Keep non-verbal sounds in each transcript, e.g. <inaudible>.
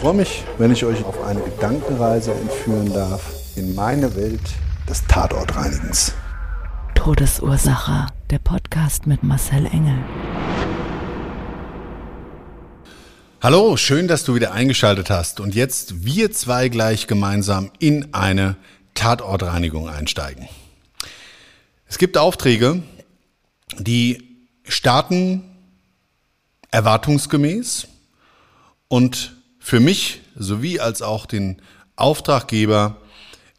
Ich freue mich, wenn ich euch auf eine Gedankenreise entführen darf in meine Welt des Tatortreinigens. Todesursache. Der Podcast mit Marcel Engel. Hallo, schön, dass du wieder eingeschaltet hast und jetzt wir zwei gleich gemeinsam in eine Tatortreinigung einsteigen. Es gibt Aufträge, die starten erwartungsgemäß und für mich sowie als auch den Auftraggeber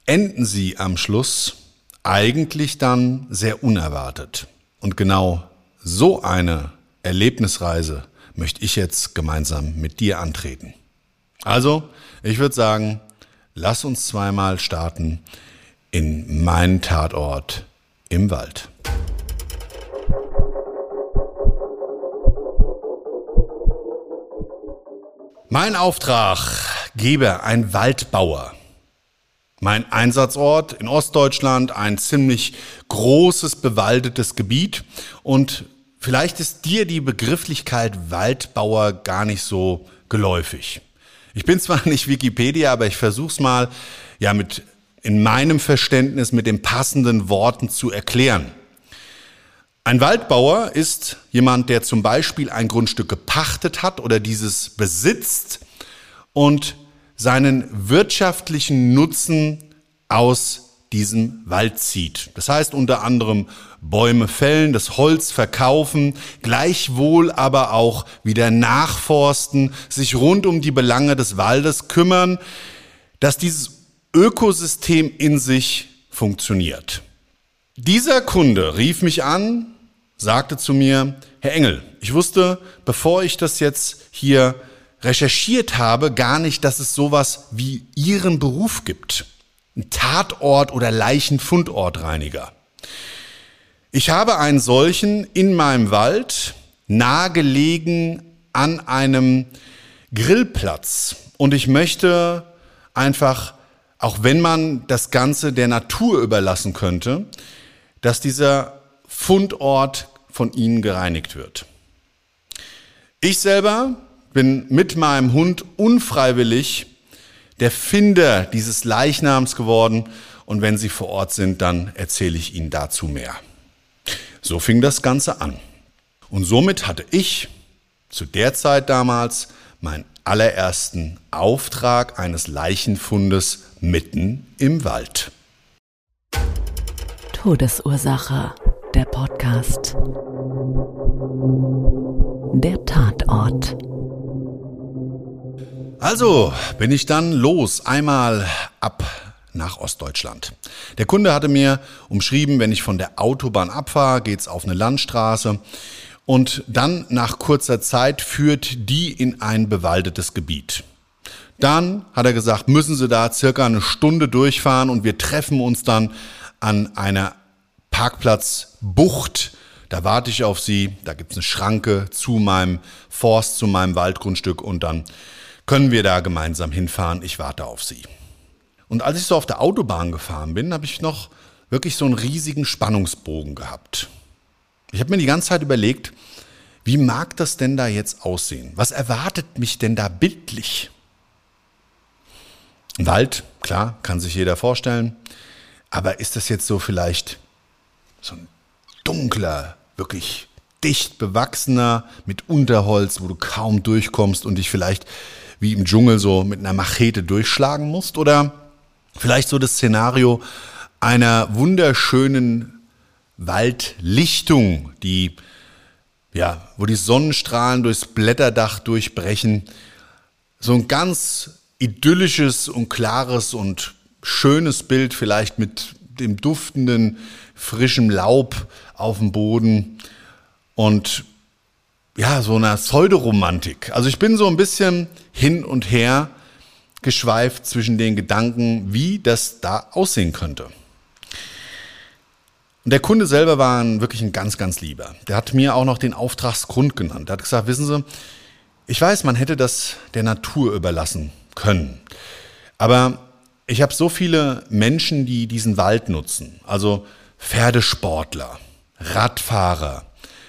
enden sie am Schluss eigentlich dann sehr unerwartet. Und genau so eine Erlebnisreise möchte ich jetzt gemeinsam mit dir antreten. Also, ich würde sagen, lass uns zweimal starten in meinen Tatort im Wald. Mein Auftraggeber, ein Waldbauer. Mein Einsatzort in Ostdeutschland, ein ziemlich großes bewaldetes Gebiet und Vielleicht ist dir die Begrifflichkeit Waldbauer gar nicht so geläufig. Ich bin zwar <laughs> nicht Wikipedia, aber ich versuche es mal ja mit in meinem Verständnis mit den passenden Worten zu erklären. Ein Waldbauer ist jemand, der zum Beispiel ein Grundstück gepachtet hat oder dieses besitzt und seinen wirtschaftlichen Nutzen aus diesem Wald zieht. Das heißt unter anderem Bäume fällen, das Holz verkaufen, gleichwohl aber auch wieder nachforsten, sich rund um die Belange des Waldes kümmern, dass dieses Ökosystem in sich funktioniert. Dieser Kunde rief mich an, sagte zu mir, Herr Engel, ich wusste, bevor ich das jetzt hier recherchiert habe, gar nicht, dass es sowas wie Ihren Beruf gibt ein Tatort- oder Leichenfundortreiniger. Ich habe einen solchen in meinem Wald, nahegelegen an einem Grillplatz. Und ich möchte einfach, auch wenn man das Ganze der Natur überlassen könnte, dass dieser Fundort von Ihnen gereinigt wird. Ich selber bin mit meinem Hund unfreiwillig der Finder dieses Leichnams geworden und wenn Sie vor Ort sind, dann erzähle ich Ihnen dazu mehr. So fing das Ganze an. Und somit hatte ich zu der Zeit damals meinen allerersten Auftrag eines Leichenfundes mitten im Wald. Todesursache, der Podcast. Der Tatort. Also bin ich dann los, einmal ab nach Ostdeutschland. Der Kunde hatte mir umschrieben, wenn ich von der Autobahn abfahre, geht's auf eine Landstraße und dann nach kurzer Zeit führt die in ein bewaldetes Gebiet. Dann hat er gesagt, müssen Sie da circa eine Stunde durchfahren und wir treffen uns dann an einer Parkplatzbucht. Da warte ich auf Sie, da gibt's eine Schranke zu meinem Forst, zu meinem Waldgrundstück und dann können wir da gemeinsam hinfahren. Ich warte auf Sie. Und als ich so auf der Autobahn gefahren bin, habe ich noch wirklich so einen riesigen Spannungsbogen gehabt. Ich habe mir die ganze Zeit überlegt, wie mag das denn da jetzt aussehen? Was erwartet mich denn da bildlich? Wald, klar, kann sich jeder vorstellen. Aber ist das jetzt so vielleicht so ein dunkler, wirklich dicht bewachsener mit Unterholz, wo du kaum durchkommst und dich vielleicht wie im Dschungel so mit einer Machete durchschlagen musst oder vielleicht so das Szenario einer wunderschönen Waldlichtung, die ja, wo die Sonnenstrahlen durchs Blätterdach durchbrechen. So ein ganz idyllisches und klares und schönes Bild, vielleicht mit dem duftenden, frischen Laub auf dem Boden und ja, so einer Pseudoromantik. Also ich bin so ein bisschen hin und her geschweift zwischen den Gedanken, wie das da aussehen könnte. Und der Kunde selber war ein, wirklich ein ganz, ganz lieber. Der hat mir auch noch den Auftragsgrund genannt. Er hat gesagt, wissen Sie, ich weiß, man hätte das der Natur überlassen können. Aber ich habe so viele Menschen, die diesen Wald nutzen. Also Pferdesportler, Radfahrer,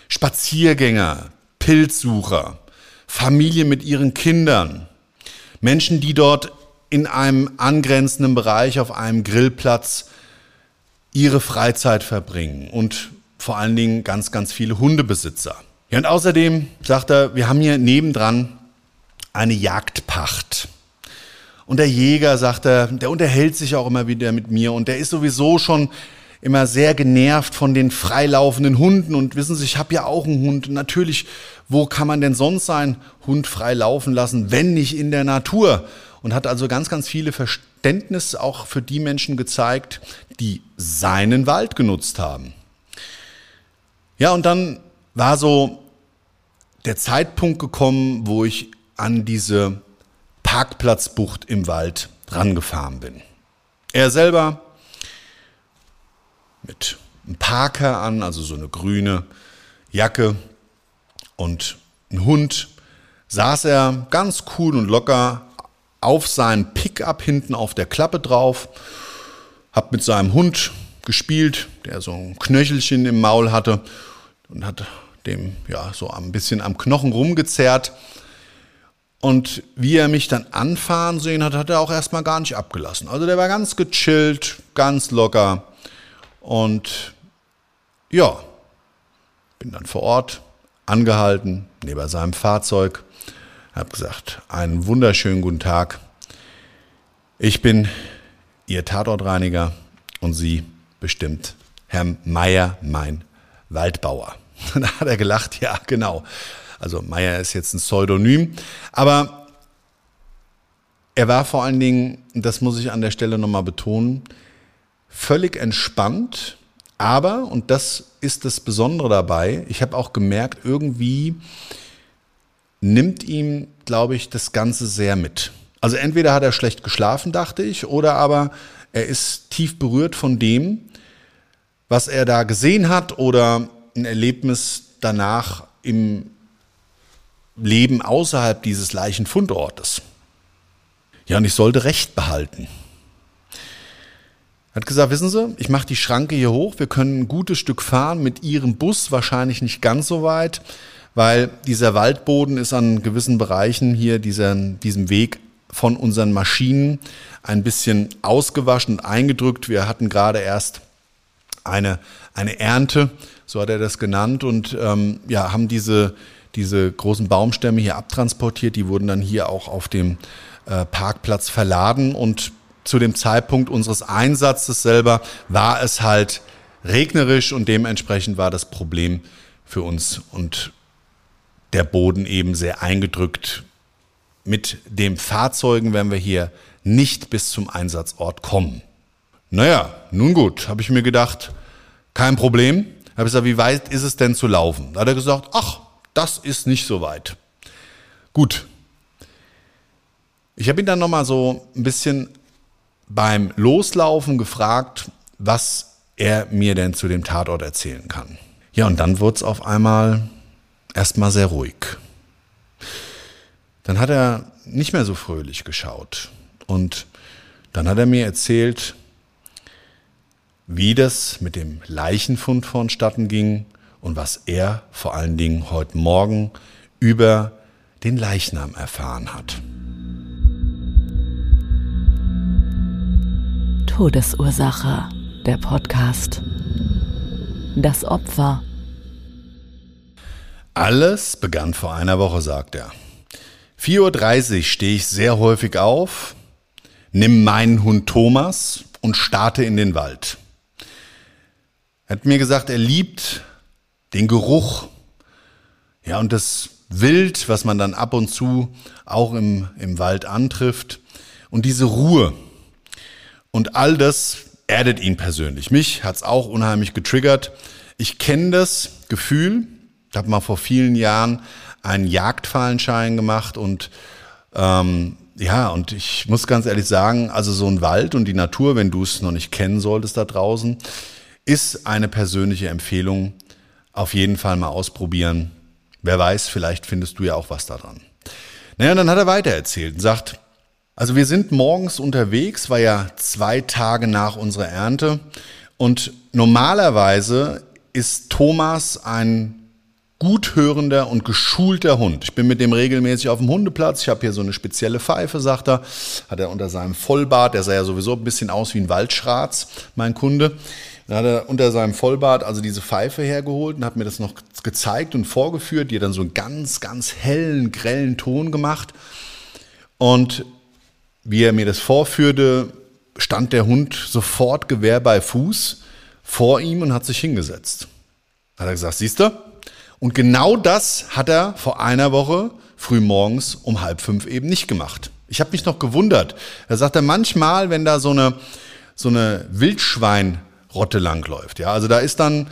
Spaziergänger, Pilzsucher, Familien mit ihren Kindern, Menschen, die dort in einem angrenzenden Bereich auf einem Grillplatz ihre Freizeit verbringen und vor allen Dingen ganz, ganz viele Hundebesitzer. Ja, und außerdem sagt er, wir haben hier nebendran eine Jagdpacht. Und der Jäger, sagt er, der unterhält sich auch immer wieder mit mir und der ist sowieso schon immer sehr genervt von den freilaufenden Hunden. Und wissen Sie, ich habe ja auch einen Hund. Natürlich, wo kann man denn sonst seinen Hund frei laufen lassen, wenn nicht in der Natur? Und hat also ganz, ganz viele Verständnis auch für die Menschen gezeigt, die seinen Wald genutzt haben. Ja, und dann war so der Zeitpunkt gekommen, wo ich an diese Parkplatzbucht im Wald rangefahren bin. Er selber mit einem Parker an, also so eine grüne Jacke und ein Hund, saß er ganz cool und locker auf seinem Pickup hinten auf der Klappe drauf, hab mit seinem Hund gespielt, der so ein Knöchelchen im Maul hatte und hat dem ja so ein bisschen am Knochen rumgezerrt. Und wie er mich dann anfahren sehen hat, hat er auch erstmal gar nicht abgelassen. Also der war ganz gechillt, ganz locker. Und ja, bin dann vor Ort angehalten, neben seinem Fahrzeug, habe gesagt, einen wunderschönen guten Tag. Ich bin Ihr Tatortreiniger und Sie bestimmt Herr Meier, mein Waldbauer. <laughs> Da hat er gelacht, ja, genau. Also Meier ist jetzt ein Pseudonym, aber er war vor allen Dingen, das muss ich an der Stelle nochmal betonen, völlig entspannt, aber, und das ist das Besondere dabei, ich habe auch gemerkt, irgendwie nimmt ihm, glaube ich, das Ganze sehr mit. Also entweder hat er schlecht geschlafen, dachte ich, oder aber er ist tief berührt von dem, was er da gesehen hat oder ein Erlebnis danach im Leben außerhalb dieses Leichenfundortes. Ja, und ich sollte Recht behalten. Er hat gesagt, wissen Sie, ich mache die Schranke hier hoch, wir können ein gutes Stück fahren mit Ihrem Bus, wahrscheinlich nicht ganz so weit, weil dieser Waldboden ist an gewissen Bereichen hier, dieser, diesem Weg von unseren Maschinen ein bisschen ausgewaschen und eingedrückt. Wir hatten gerade erst eine, eine Ernte, so hat er das genannt, und ähm, ja, haben diese, diese großen Baumstämme hier abtransportiert. Die wurden dann hier auch auf dem äh, Parkplatz verladen und zu dem Zeitpunkt unseres Einsatzes selber war es halt regnerisch und dementsprechend war das Problem für uns und der Boden eben sehr eingedrückt. Mit den Fahrzeugen werden wir hier nicht bis zum Einsatzort kommen. Naja, nun gut, habe ich mir gedacht, kein Problem. Habe ich gesagt, wie weit ist es denn zu laufen? Da hat er gesagt, ach, das ist nicht so weit. Gut. Ich habe ihn dann nochmal so ein bisschen beim Loslaufen gefragt, was er mir denn zu dem Tatort erzählen kann. Ja, und dann wurde es auf einmal erstmal sehr ruhig. Dann hat er nicht mehr so fröhlich geschaut. Und dann hat er mir erzählt, wie das mit dem Leichenfund vonstatten ging und was er vor allen Dingen heute Morgen über den Leichnam erfahren hat. Todesursache, der Podcast. Das Opfer. Alles begann vor einer Woche, sagt er. 4.30 Uhr stehe ich sehr häufig auf, nimm meinen Hund Thomas und starte in den Wald. Er hat mir gesagt, er liebt den Geruch, ja, und das Wild, was man dann ab und zu auch im, im Wald antrifft und diese Ruhe. Und all das erdet ihn persönlich. Mich hat's auch unheimlich getriggert. Ich kenne das Gefühl, ich habe mal vor vielen Jahren einen Jagdfallenschein gemacht und ähm, ja, und ich muss ganz ehrlich sagen, also so ein Wald und die Natur, wenn du es noch nicht kennen solltest da draußen, ist eine persönliche Empfehlung. Auf jeden Fall mal ausprobieren. Wer weiß, vielleicht findest du ja auch was daran. Naja, und dann hat er weitererzählt und sagt, also wir sind morgens unterwegs, war ja zwei Tage nach unserer Ernte und normalerweise ist Thomas ein guthörender und geschulter Hund. Ich bin mit dem regelmäßig auf dem Hundeplatz. Ich habe hier so eine spezielle Pfeife, sagt er. Hat er unter seinem Vollbart, der sah ja sowieso ein bisschen aus wie ein Waldschratz, mein Kunde. Dann hat er unter seinem Vollbart also diese Pfeife hergeholt und hat mir das noch gezeigt und vorgeführt, die hat dann so einen ganz, ganz hellen, grellen Ton gemacht. Und wie er mir das vorführte, stand der Hund sofort Gewehr bei Fuß vor ihm und hat sich hingesetzt. Hat er gesagt, siehst du? Und genau das hat er vor einer Woche früh morgens um halb fünf eben nicht gemacht. Ich habe mich noch gewundert. Er sagte, manchmal, wenn da so eine, so eine Wildschweinrotte langläuft, ja, also da ist dann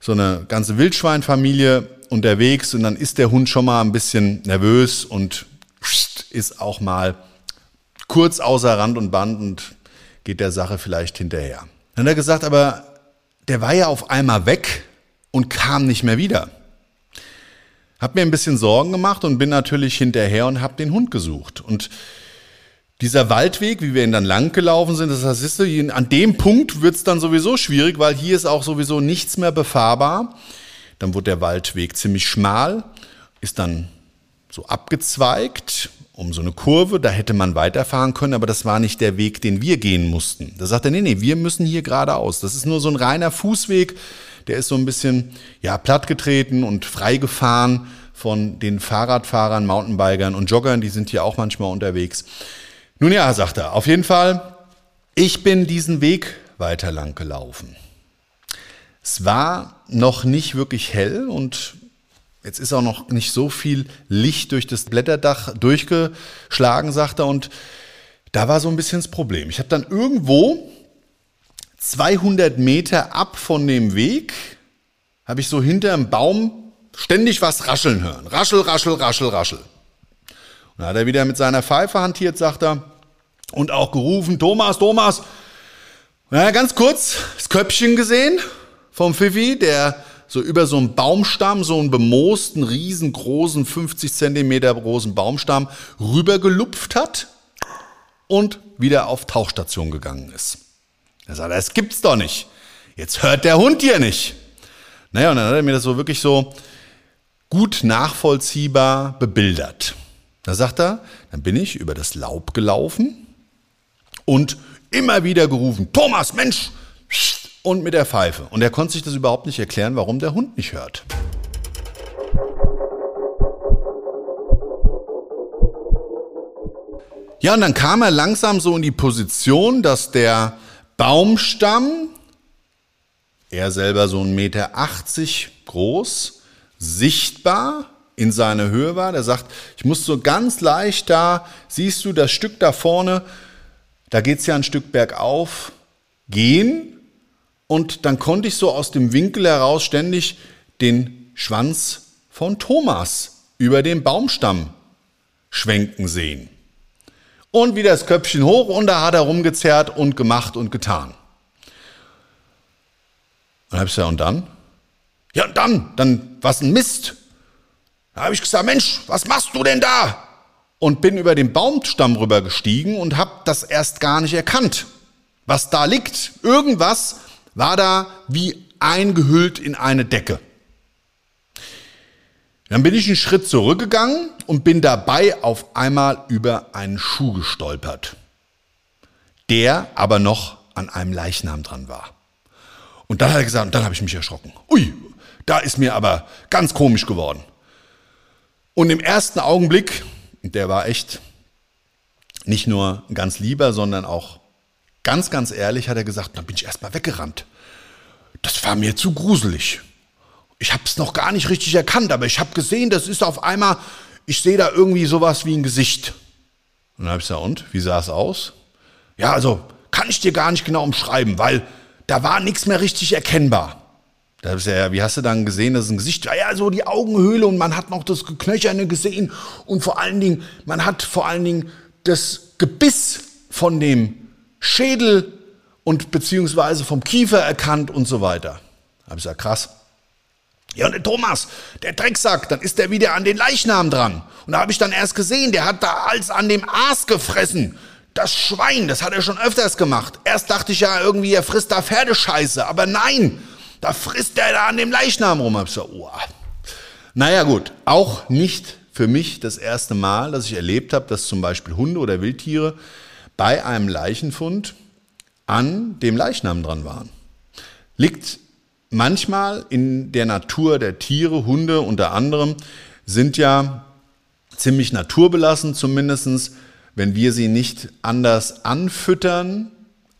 so eine ganze Wildschweinfamilie unterwegs und dann ist der Hund schon mal ein bisschen nervös und ist auch mal kurz außer Rand und Band und geht der Sache vielleicht hinterher. Dann hat er gesagt, aber der war ja auf einmal weg und kam nicht mehr wieder. Hab mir ein bisschen Sorgen gemacht und bin natürlich hinterher und hab den Hund gesucht. Und dieser Waldweg, wie wir ihn dann lang gelaufen sind, das heißt, an dem Punkt wird's dann sowieso schwierig, weil hier ist auch sowieso nichts mehr befahrbar. Dann wurde der Waldweg ziemlich schmal, ist dann so abgezweigt um so eine Kurve, da hätte man weiterfahren können, aber das war nicht der Weg, den wir gehen mussten. Da sagt er, nee, nee, wir müssen hier geradeaus. Das ist nur so ein reiner Fußweg, der ist so ein bisschen, ja, plattgetreten und freigefahren von den Fahrradfahrern, Mountainbikern und Joggern, die sind hier auch manchmal unterwegs. Nun ja, sagt er, auf jeden Fall, ich bin diesen Weg weiter lang gelaufen. Es war noch nicht wirklich hell und Jetzt ist auch noch nicht so viel Licht durch das Blätterdach durchgeschlagen, sagt er. Und da war so ein bisschen das Problem. Ich habe dann irgendwo 200 Meter ab von dem Weg, habe ich so hinter einem Baum ständig was rascheln hören. Raschel, raschel, raschel, raschel. Und dann hat er wieder mit seiner Pfeife hantiert, sagt er, und auch gerufen, Thomas, Thomas. Na, ganz kurz das Köpfchen gesehen vom Pfiffi, der so über so einen Baumstamm, so einen bemoosten, riesengroßen, 50 Zentimeter großen Baumstamm rübergelupft hat und wieder auf Tauchstation gegangen ist. Er sagt, das gibt's doch nicht. Jetzt hört der Hund hier nicht. Naja, und dann hat er mir das so wirklich so gut nachvollziehbar bebildert. Da sagt er, dann bin ich über das Laub gelaufen und immer wieder gerufen, Thomas, Mensch, und mit der Pfeife. Und er konnte sich das überhaupt nicht erklären, warum der Hund nicht hört. Ja, und dann kam er langsam so in die Position, dass der Baumstamm, er selber so 1,80 Meter groß, sichtbar in seiner Höhe war. Der sagt, ich muss so ganz leicht da, siehst du das Stück da vorne, da geht es ja ein Stück bergauf, gehen und dann konnte ich so aus dem Winkel heraus ständig den Schwanz von Thomas über den Baumstamm schwenken sehen. Und wieder das Köpfchen hoch und da hat er rumgezerrt und gemacht und getan. Und dann habe ich gesagt, und dann? Ja, und dann, dann, was ein Mist. Da habe ich gesagt, Mensch, was machst du denn da? Und bin über den Baumstamm rüber gestiegen und habe das erst gar nicht erkannt, was da liegt. Irgendwas war da wie eingehüllt in eine Decke. Dann bin ich einen Schritt zurückgegangen und bin dabei auf einmal über einen Schuh gestolpert, der aber noch an einem Leichnam dran war. Und dann hat er gesagt, und dann habe ich mich erschrocken. Ui, da ist mir aber ganz komisch geworden. Und im ersten Augenblick Der war echt nicht nur ganz lieber, sondern auch ganz, ganz ehrlich hat er gesagt, dann bin ich erstmal weggerannt. Das war mir zu gruselig. Ich habe es noch gar nicht richtig erkannt, aber ich habe gesehen, das ist auf einmal, ich sehe da irgendwie sowas wie ein Gesicht. Und dann habe ich gesagt, und, wie sah es aus? Ja, also kann ich dir gar nicht genau umschreiben, weil da war nichts mehr richtig erkennbar. Da ist ja, wie hast du dann gesehen, dass es ein Gesicht war? Ja, so die Augenhöhle und man hat noch das Geknöcherne gesehen und vor allen Dingen, man hat vor allen Dingen das Gebiss von dem Schädel und beziehungsweise vom Kiefer erkannt und so weiter. Da habe ich gesagt, krass. Ja, und der Thomas, der Drecksack, dann ist der wieder an den Leichnam dran. Und da habe ich dann erst gesehen, der hat da alles an dem Aas gefressen. Das Schwein, das hat er schon öfters gemacht. Erst dachte ich ja irgendwie, er frisst da Pferdescheiße, aber nein, da frisst er da an dem Leichnam rum. Hab ich so, oh. Naja gut, auch nicht für mich das erste Mal, dass ich erlebt habe, dass zum Beispiel Hunde oder Wildtiere bei einem Leichenfund an dem Leichnam dran waren. Liegt manchmal in der Natur der Tiere, Hunde unter anderem, sind ja ziemlich naturbelassen, zumindestens, wenn wir sie nicht anders anfüttern,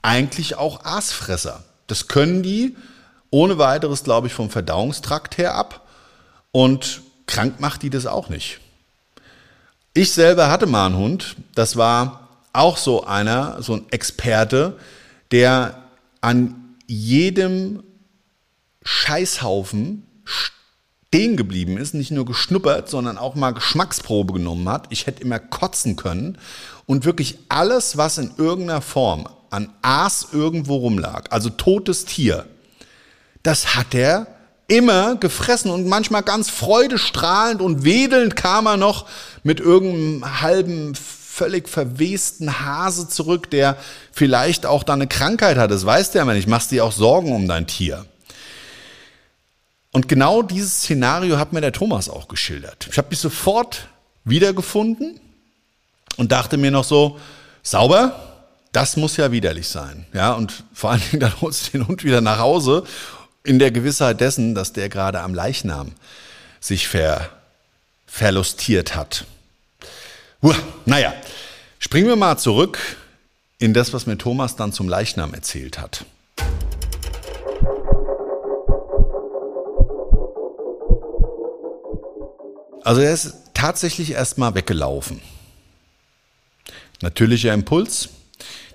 eigentlich auch Aasfresser. Das können die ohne weiteres, glaube ich, vom Verdauungstrakt her ab und krank macht die das auch nicht. Ich selber hatte mal einen Hund, das war auch so einer, so ein Experte, der an jedem Scheißhaufen stehen geblieben ist, nicht nur geschnuppert, sondern auch mal Geschmacksprobe genommen hat. Ich hätte immer kotzen können und wirklich alles, was in irgendeiner Form an Aas irgendwo rumlag, also totes Tier, das hat er immer gefressen und manchmal ganz freudestrahlend und wedelnd kam er noch mit irgendeinem halben völlig verwesten Hase zurück, der vielleicht auch da eine Krankheit hat. Das weißt du ja immer nicht. Machst dir auch Sorgen um dein Tier. Und genau dieses Szenario hat mir der Thomas auch geschildert. Ich habe mich sofort wiedergefunden und dachte mir noch so, sauber, das muss ja widerlich sein. Ja, und vor allen Dingen dann holst du den Hund wieder nach Hause in der Gewissheit dessen, dass der gerade am Leichnam sich ver, verlustiert hat. Uah, naja, springen wir mal zurück in das, was mir Thomas dann zum Leichnam erzählt hat. Also er ist tatsächlich erstmal weggelaufen. Natürlicher Impuls.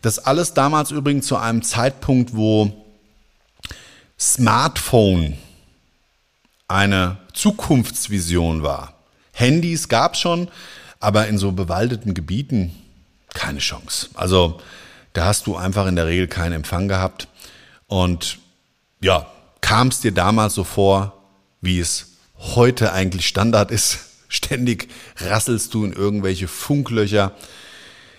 Das alles damals übrigens zu einem Zeitpunkt, wo Smartphone eine Zukunftsvision war. Handys gab es schon, aber in so bewaldeten Gebieten keine Chance. Also da hast du einfach in der Regel keinen Empfang gehabt. Und ja, kam es dir damals so vor, wie es heute eigentlich Standard ist. <laughs> Ständig rasselst du in irgendwelche Funklöcher.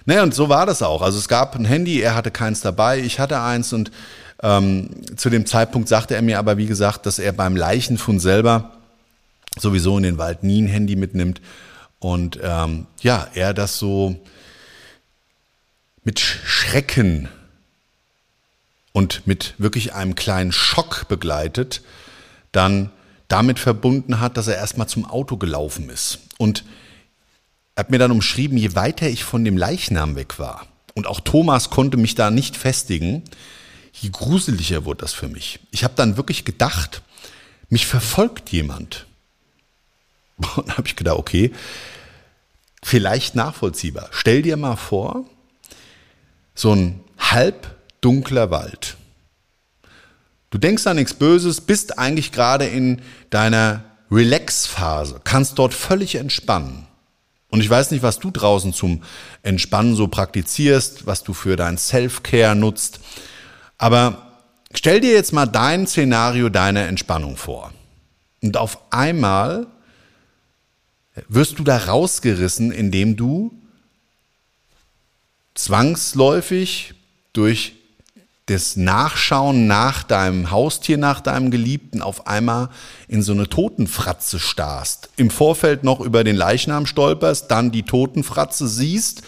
Naja, und so war das auch. Also es gab ein Handy, er hatte keins dabei, ich hatte eins und ähm, zu dem Zeitpunkt sagte er mir aber, wie gesagt, dass er beim Leichenfund selber sowieso in den Wald nie ein Handy mitnimmt. Und ähm, ja, er das so mit Schrecken und mit wirklich einem kleinen Schock begleitet, dann damit verbunden hat, dass er erstmal zum Auto gelaufen ist. Und er hat mir dann umschrieben, je weiter ich von dem Leichnam weg war, und auch Thomas konnte mich da nicht festigen, je gruseliger wurde das für mich. Ich habe dann wirklich gedacht, mich verfolgt jemand. <laughs> Und dann habe ich gedacht, okay, vielleicht nachvollziehbar. Stell dir mal vor, so ein halbdunkler Wald. Du denkst an nichts Böses, bist eigentlich gerade in deiner Relax-Phase, kannst dort völlig entspannen. Und ich weiß nicht, was du draußen zum Entspannen so praktizierst, was du für dein Self-Care nutzt. Aber stell dir jetzt mal dein Szenario deiner Entspannung vor. Und auf einmal wirst du da rausgerissen, indem du zwangsläufig durch das Nachschauen nach deinem Haustier, nach deinem Geliebten auf einmal in so eine Totenfratze starrst. Im Vorfeld noch über den Leichnam stolperst, dann die Totenfratze siehst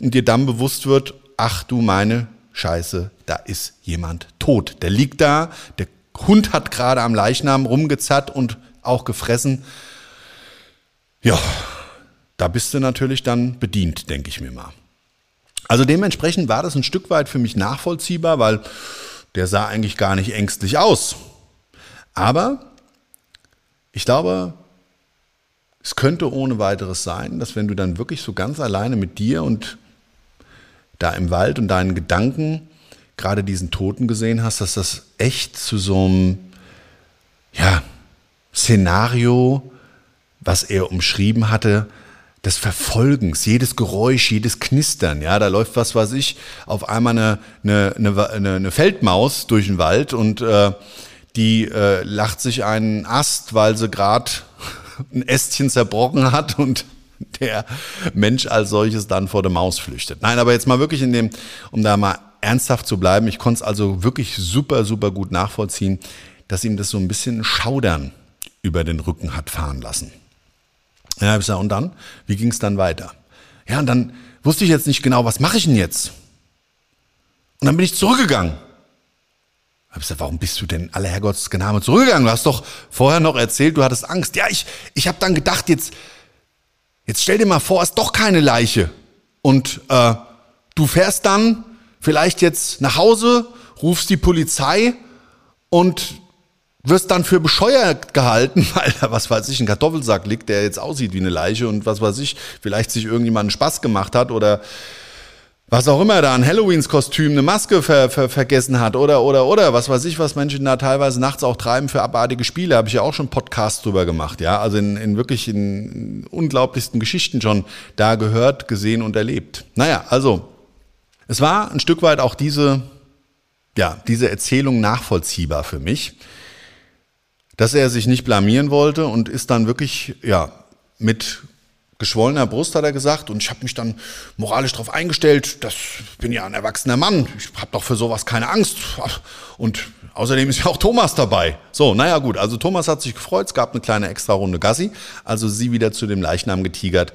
und dir dann bewusst wird, ach du meine Scheiße, da ist jemand tot. Der liegt da, der Hund hat gerade am Leichnam rumgezerrt und auch gefressen. Ja, da bist du natürlich dann bedient, denke ich mir mal. Also dementsprechend war das ein Stück weit für mich nachvollziehbar, weil der sah eigentlich gar nicht ängstlich aus. Aber ich glaube, es könnte ohne weiteres sein, dass wenn du dann wirklich so ganz alleine mit dir und da im Wald und deinen Gedanken gerade diesen Toten gesehen hast, dass das echt zu so einem ja, Szenario, was er umschrieben hatte, des Verfolgens, jedes Geräusch, jedes Knistern, ja, da läuft was weiß ich, auf einmal eine, eine, eine, eine Feldmaus durch den Wald und äh, die äh, lacht sich einen Ast, weil sie gerade <laughs> ein Ästchen zerbrochen hat und <laughs> der Mensch als solches dann vor der Maus flüchtet. Nein, aber jetzt mal wirklich in dem, um da mal ernsthaft zu bleiben, ich konnte es also wirklich super, super gut nachvollziehen, dass ihm das so ein bisschen Schaudern über den Rücken hat fahren lassen. Ja, ich gesagt, und dann? Wie ging es dann weiter? Ja, und dann wusste ich jetzt nicht genau, was mache ich denn jetzt? Und dann bin ich zurückgegangen. Hab ich gesagt, warum bist du denn aller Herrgottsgename zurückgegangen? Du hast doch vorher noch erzählt, du hattest Angst. Ja, ich, ich habe dann gedacht, jetzt, jetzt stell dir mal vor, es ist doch keine Leiche. Und äh, du fährst dann vielleicht jetzt nach Hause, rufst die Polizei und wirst dann für bescheuert gehalten, <laughs> weil da, was weiß ich, ein Kartoffelsack liegt, der jetzt aussieht wie eine Leiche und was weiß ich, vielleicht sich irgendjemand Spaß gemacht hat oder was auch immer da, ein Halloweens-Kostüm, eine Maske ver, ver, vergessen hat oder, oder, oder, was weiß ich, was Menschen da teilweise nachts auch treiben für abartige Spiele, habe ich ja auch schon Podcasts drüber gemacht, ja, also in, in wirklich in unglaublichsten Geschichten schon da gehört, gesehen und erlebt. Naja, also, es war ein Stück weit auch diese, ja, diese Erzählung nachvollziehbar für mich dass er sich nicht blamieren wollte und ist dann wirklich, ja, mit geschwollener Brust, hat er gesagt. Und ich habe mich dann moralisch darauf eingestellt, das bin ja ein erwachsener Mann, ich habe doch für sowas keine Angst. Und außerdem ist ja auch Thomas dabei. So, naja gut, also Thomas hat sich gefreut, es gab eine kleine extra Runde Gassi, also sie wieder zu dem Leichnam getigert.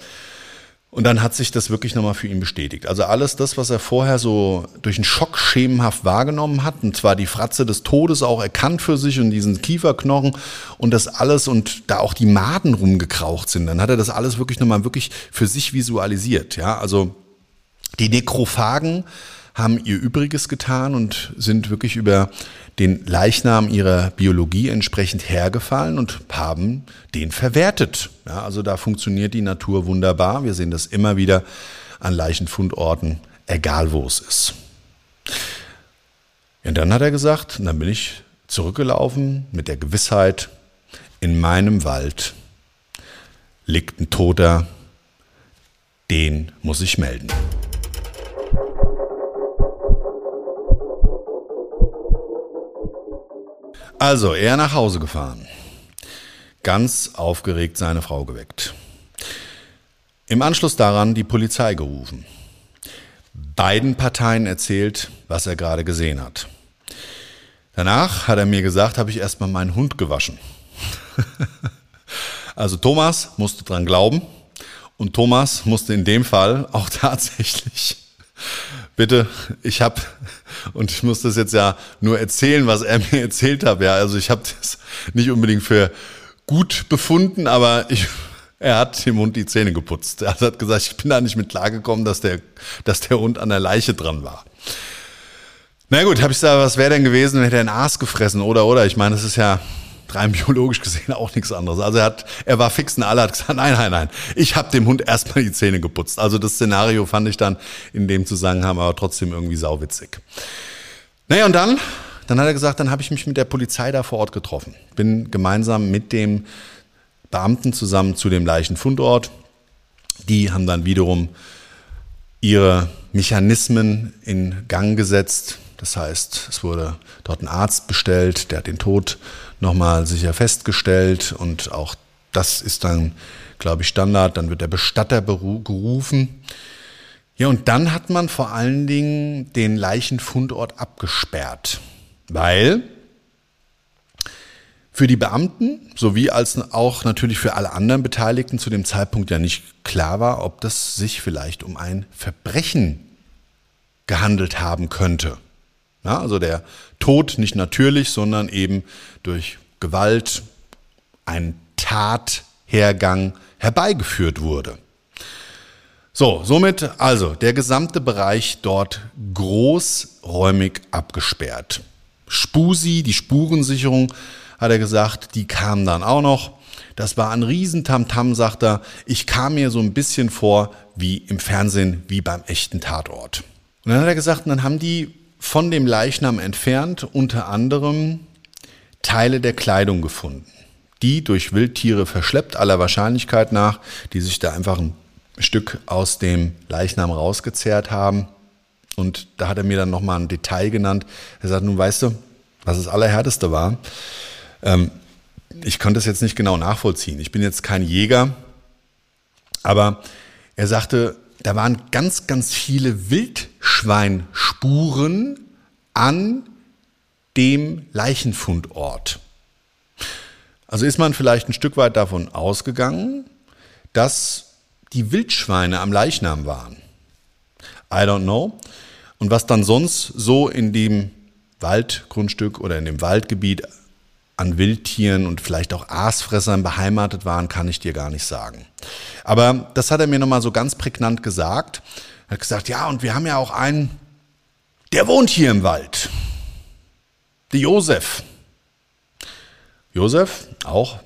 Und dann hat sich das wirklich nochmal für ihn bestätigt. Also alles das, was er vorher so durch einen Schock schemenhaft wahrgenommen hat, und zwar die Fratze des Todes auch erkannt für sich und diesen Kieferknochen und das alles und da auch die Maden rumgekraucht sind, dann hat er das alles wirklich nochmal wirklich für sich visualisiert. Ja, also die Nekrophagen haben ihr Übriges getan und sind wirklich über den Leichnam ihrer Biologie entsprechend hergefallen und haben den verwertet. Ja, also da funktioniert die Natur wunderbar. Wir sehen das immer wieder an Leichenfundorten, egal wo es ist. Und dann hat er gesagt, und dann bin ich zurückgelaufen mit der Gewissheit, in meinem Wald liegt ein Toter, den muss ich melden. Also, er nach Hause gefahren. Ganz aufgeregt seine Frau geweckt. Im Anschluss daran die Polizei gerufen. Beiden Parteien erzählt, was er gerade gesehen hat. Danach hat er mir gesagt, habe ich erstmal meinen Hund gewaschen. <laughs> also Thomas musste dran glauben und Thomas musste in dem Fall auch <laughs> tatsächlich bitte, ich habe, und ich muss das jetzt ja nur erzählen, was er <laughs> mir erzählt hat. Ja, also ich habe das nicht unbedingt für gut befunden, aber ich, er hat dem Hund die Zähne geputzt. Er hat gesagt, ich bin da nicht mit klargekommen, dass der, dass der Hund an der Leiche dran war. Na gut, habe ich gesagt, was wäre denn gewesen, hätte er ein Aas gefressen oder oder? Ich meine, das ist ja rein biologisch gesehen auch nichts anderes. Also er hat, er war fix und alle hat gesagt, nein, nein, nein, ich habe dem Hund erstmal die Zähne geputzt. Also das Szenario fand ich dann in dem Zusammenhang aber trotzdem irgendwie sauwitzig. Naja, und dann, dann hat er gesagt, dann habe ich mich mit der Polizei da vor Ort getroffen. Bin gemeinsam mit dem Beamten zusammen zu dem Leichenfundort. Die haben dann wiederum ihre Mechanismen in Gang gesetzt. Das heißt, es wurde dort ein Arzt bestellt, der hat den Tod nochmal sicher festgestellt und auch das ist dann, glaube ich, Standard. Dann wird der Bestatter gerufen. Ja, und dann hat man vor allen Dingen den Leichenfundort abgesperrt, weil für die Beamten sowie als auch natürlich für alle anderen Beteiligten zu dem Zeitpunkt ja nicht klar war, ob das sich vielleicht um ein Verbrechen gehandelt haben könnte. Ja, also der Tod nicht natürlich, sondern eben durch Gewalt, ein Tathergang herbeigeführt wurde. So, somit also der gesamte Bereich dort großräumig abgesperrt. Spusi, die Spurensicherung, hat er gesagt, die kam dann auch noch. Das war ein Riesentamtam, sagt er. Ich kam mir so ein bisschen vor wie im Fernsehen, wie beim echten Tatort. Und dann hat er gesagt, dann haben die von dem Leichnam entfernt unter anderem Teile der Kleidung gefunden, die durch Wildtiere verschleppt, aller Wahrscheinlichkeit nach, die sich da einfach ein Stück aus dem Leichnam rausgezehrt haben. Und da hat er mir dann nochmal ein Detail genannt. Er sagt, nun weißt du, was das Allerhärteste war? Ähm, ich konnte es jetzt nicht genau nachvollziehen. Ich bin jetzt kein Jäger, aber er sagte, da waren ganz, ganz viele Wildschweinspuren an dem Leichenfundort. Also ist man vielleicht ein Stück weit davon ausgegangen, dass die Wildschweine am Leichnam waren. I don't know. Und was dann sonst so in dem Waldgrundstück oder in dem Waldgebiet an Wildtieren und vielleicht auch Aasfressern beheimatet waren, kann ich dir gar nicht sagen. Aber das hat er mir nochmal so ganz prägnant gesagt. Er hat gesagt, ja, und wir haben ja auch einen, der wohnt hier im Wald. Der Josef. Josef, auch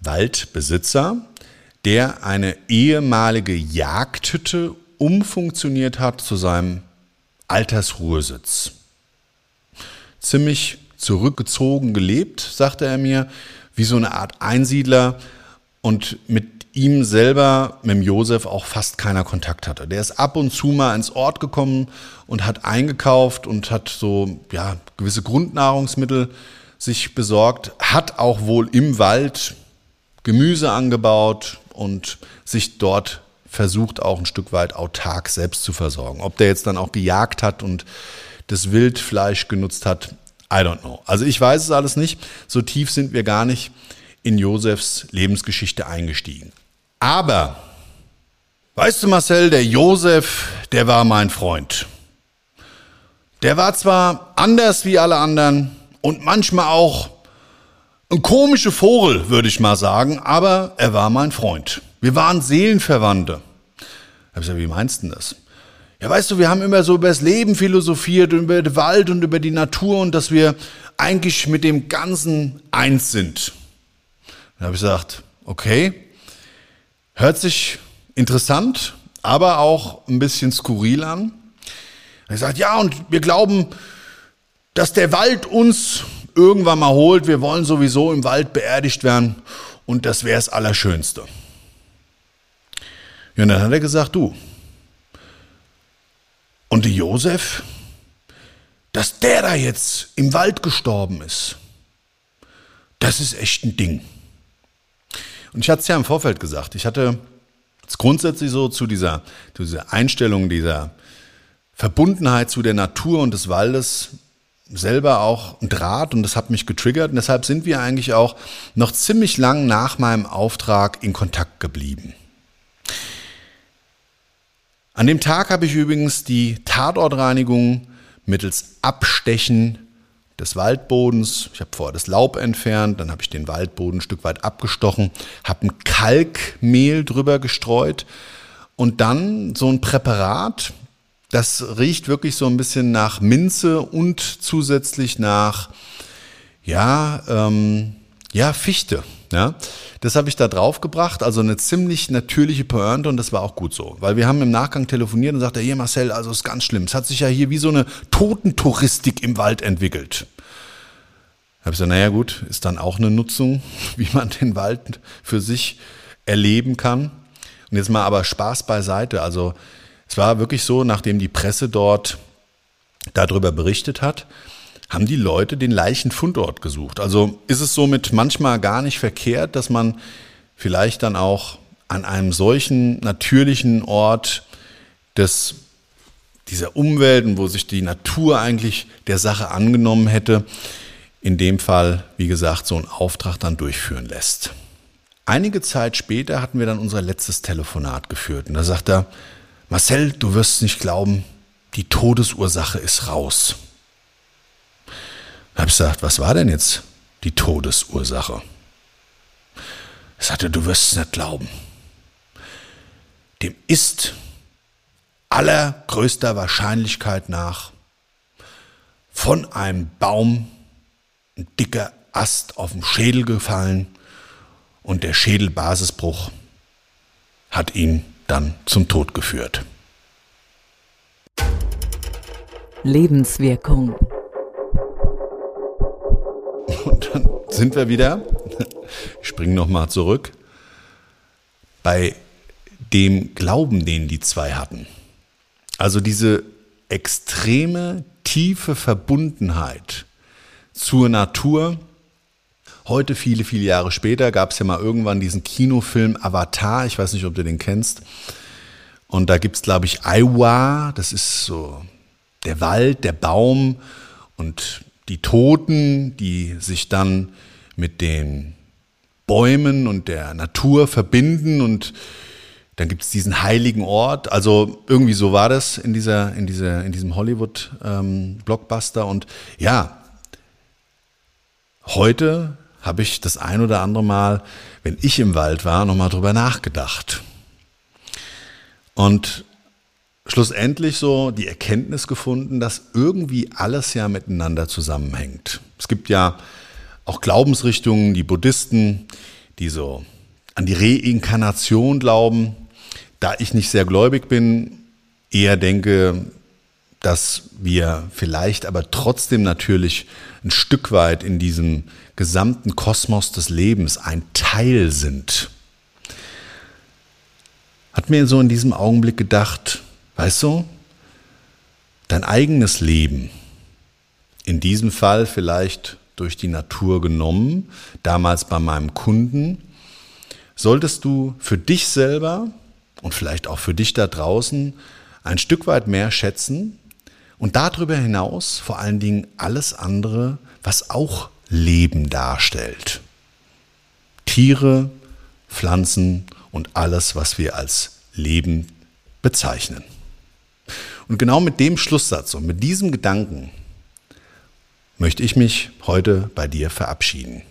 Waldbesitzer, der eine ehemalige Jagdhütte umfunktioniert hat zu seinem Altersruhesitz. Ziemlich zurückgezogen gelebt, sagte er mir, wie so eine Art Einsiedler und mit ihm selber, mit dem Josef, auch fast keiner Kontakt hatte. Der ist ab und zu mal ins Ort gekommen und hat eingekauft und hat so, ja, gewisse Grundnahrungsmittel sich besorgt, hat auch wohl im Wald Gemüse angebaut, und sich dort versucht auch ein Stück weit autark selbst zu versorgen. Ob der jetzt dann auch gejagt hat und das Wildfleisch genutzt hat, I don't know. Also ich weiß es alles nicht. So tief sind wir gar nicht in Josefs Lebensgeschichte eingestiegen. Aber, weißt du Marcel, der Josef, der war mein Freund. Der war zwar anders wie alle anderen und manchmal auch ein komischer Vogel, würde ich mal sagen, aber er war mein Freund. Wir waren Seelenverwandte. Ich gesagt, wie meinst du das? Ja, weißt du, wir haben immer so über das Leben philosophiert, über den Wald und über die Natur und dass wir eigentlich mit dem Ganzen eins sind. Dann habe ich gesagt, okay, hört sich interessant, aber auch ein bisschen skurril an. Er sagt, ja, und wir glauben, dass der Wald uns irgendwann mal holt, wir wollen sowieso im Wald beerdigt werden und das wäre das Allerschönste. Ja, und dann hat er gesagt, du, und Josef, dass der da jetzt im Wald gestorben ist, das ist echt ein Ding. Und ich hatte es ja im Vorfeld gesagt, ich hatte es grundsätzlich so zu dieser, zu dieser Einstellung, dieser Verbundenheit zu der Natur und des Waldes selber auch ein Draht und das hat mich getriggert. Und deshalb sind wir eigentlich auch noch ziemlich lang nach meinem Auftrag in Kontakt geblieben. An dem Tag habe ich übrigens die Tatortreinigung mittels Abstechen des Waldbodens, ich habe vorher das Laub entfernt, dann habe ich den Waldboden ein Stück weit abgestochen, habe ein Kalkmehl drüber gestreut und dann so ein Präparat, das riecht wirklich so ein bisschen nach Minze und zusätzlich nach, ja, ähm, ja, Fichte. Ja, das habe ich da drauf gebracht, also eine ziemlich natürliche Pointe und das war auch gut so, weil wir haben im Nachgang telefoniert und sagte, hier Marcel, also ist ganz schlimm. Es hat sich ja hier wie so eine Totentouristik im Wald entwickelt. Da habe ich gesagt, naja gut, ist dann auch eine Nutzung, <laughs> wie man den Wald für sich erleben kann. Und jetzt mal aber Spaß beiseite. Also es war wirklich so, nachdem die Presse dort darüber berichtet hat, haben die Leute den Leichenfundort gesucht. Also ist es somit manchmal gar nicht verkehrt, dass man vielleicht dann auch an einem solchen natürlichen Ort des, dieser Umwelt, wo sich die Natur eigentlich der Sache angenommen hätte, in dem Fall, wie gesagt, so einen Auftrag dann durchführen lässt. Einige Zeit später hatten wir dann unser letztes Telefonat geführt und da sagt er, Marcel, du wirst nicht glauben, die Todesursache ist raus. Habe ich gesagt, was war denn jetzt die Todesursache? Er sagte, du wirst es nicht glauben. Dem ist allergrößter Wahrscheinlichkeit nach von einem Baum ein dicker Ast auf den Schädel gefallen und der Schädelbasisbruch hat ihn dann zum Tod geführt. Lebenswirkung. Sind wir wieder, ich springe nochmal zurück, bei dem Glauben, den die zwei hatten. Also diese extreme, tiefe Verbundenheit zur Natur. Heute, viele, viele Jahre später, gab es ja mal irgendwann diesen Kinofilm Avatar. Ich weiß nicht, ob du den kennst. Und da gibt es, glaube ich, Aiwa. Das ist so der Wald, der Baum und die Toten, die sich dann mit den Bäumen und der Natur verbinden und dann gibt es diesen heiligen Ort. Also irgendwie so war das in, dieser, in, dieser, in diesem Hollywood-Blockbuster. Ähm, und ja, heute habe ich das ein oder andere Mal, wenn ich im Wald war, nochmal drüber nachgedacht. Und schlussendlich so die Erkenntnis gefunden, dass irgendwie alles ja miteinander zusammenhängt. Es gibt ja auch Glaubensrichtungen, die Buddhisten, die so an die Reinkarnation glauben. Da ich nicht sehr gläubig bin, eher denke, dass wir vielleicht aber trotzdem natürlich ein Stück weit in diesem gesamten Kosmos des Lebens ein Teil sind. Hat mir so in diesem Augenblick gedacht, weißt du, dein eigenes Leben, in diesem Fall vielleicht durch die Natur genommen, damals bei meinem Kunden, solltest du für dich selber und vielleicht auch für dich da draußen ein Stück weit mehr schätzen und darüber hinaus vor allen Dingen alles andere, was auch Leben darstellt. Tiere, Pflanzen und alles, was wir als Leben bezeichnen. Und genau mit dem Schlusssatz und mit diesem Gedanken möchte ich mich heute bei dir verabschieden.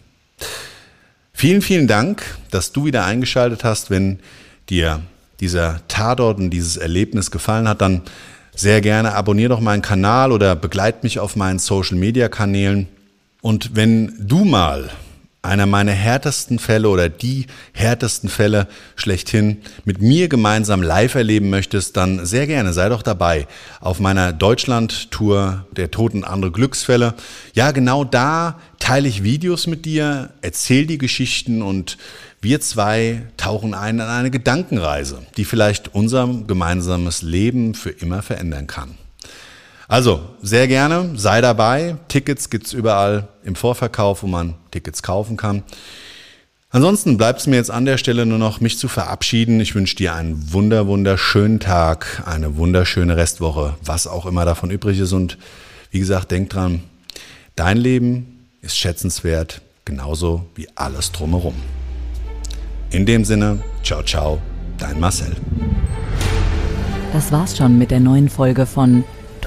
Vielen, vielen Dank, dass du wieder eingeschaltet hast. Wenn dir dieser Tatort und dieses Erlebnis gefallen hat, dann sehr gerne abonniere doch meinen Kanal oder begleit mich auf meinen Social Media Kanälen. Und wenn du mal einer meiner härtesten Fälle oder die härtesten Fälle schlechthin mit mir gemeinsam live erleben möchtest, dann sehr gerne, sei doch dabei auf meiner Deutschland-Tour der Toten andere Glücksfälle. Ja, genau da teile ich Videos mit dir, erzähl die Geschichten und wir zwei tauchen ein in eine Gedankenreise, die vielleicht unser gemeinsames Leben für immer verändern kann. Also, sehr gerne, sei dabei. Tickets gibt's überall im Vorverkauf, wo man Tickets kaufen kann. Ansonsten bleibt es mir jetzt an der Stelle nur noch, mich zu verabschieden. Ich wünsche dir einen wunder, wunderschönen Tag, eine wunderschöne Restwoche, was auch immer davon übrig ist. Und wie gesagt, denk dran, dein Leben ist schätzenswert, genauso wie alles drumherum. In dem Sinne, ciao, ciao, dein Marcel. Das war's schon mit der neuen Folge von